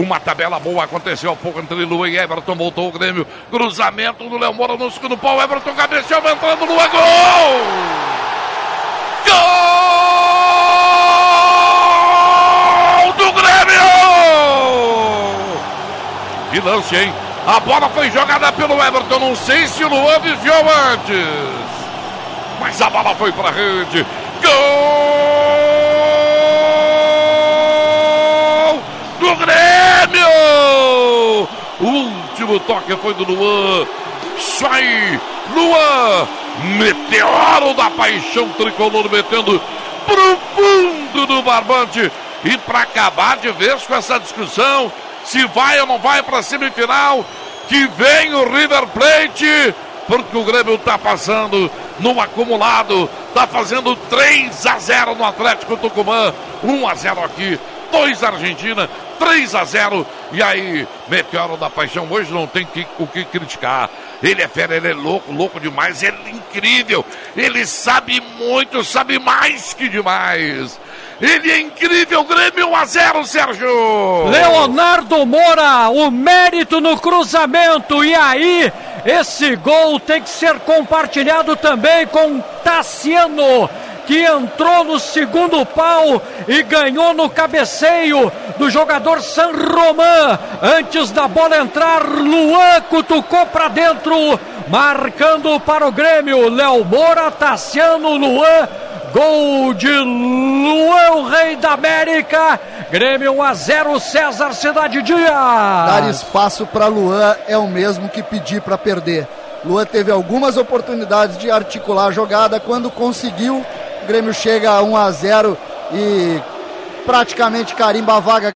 Uma tabela boa aconteceu há pouco entre Luan e Everton. Voltou o Grêmio. Cruzamento do Léo Moura no segundo pau. Everton cabeceou, entrando Luan. Gol! Gol do Grêmio! Que lance, hein? A bola foi jogada pelo Everton. Não sei se o Luan desviou antes. Mas a bola foi para a rede. Gol do Grêmio! O último toque foi do Luan. Sai, Luan, meteoro da paixão tricolor, metendo pro fundo do barbante. E para acabar de vez com essa discussão, se vai ou não vai para semifinal, que vem o River Plate, porque o Grêmio está passando no acumulado, está fazendo 3 a 0 no Atlético Tucumã, 1 a 0 aqui, 2 Argentina, 3 a 0. E aí, Meteoro da Paixão, hoje não tem que, o que criticar. Ele é fera, ele é louco, louco demais, ele é incrível. Ele sabe muito, sabe mais que demais. Ele é incrível, Grêmio 1 a 0, Sérgio. Leonardo Moura, o mérito no cruzamento. E aí, esse gol tem que ser compartilhado também com Tassiano que entrou no segundo pau e ganhou no cabeceio do jogador San Román. Antes da bola entrar, Luan cutucou para dentro, marcando para o Grêmio. Léo Moura, Tassiano, Luan. Gol de Luan, o Rei da América. Grêmio 1 a 0, César Cidade Dias. Dar espaço para Luan é o mesmo que pedir para perder. Luan teve algumas oportunidades de articular a jogada. Quando conseguiu, o Grêmio chega a 1 a 0 e praticamente carimba a vaga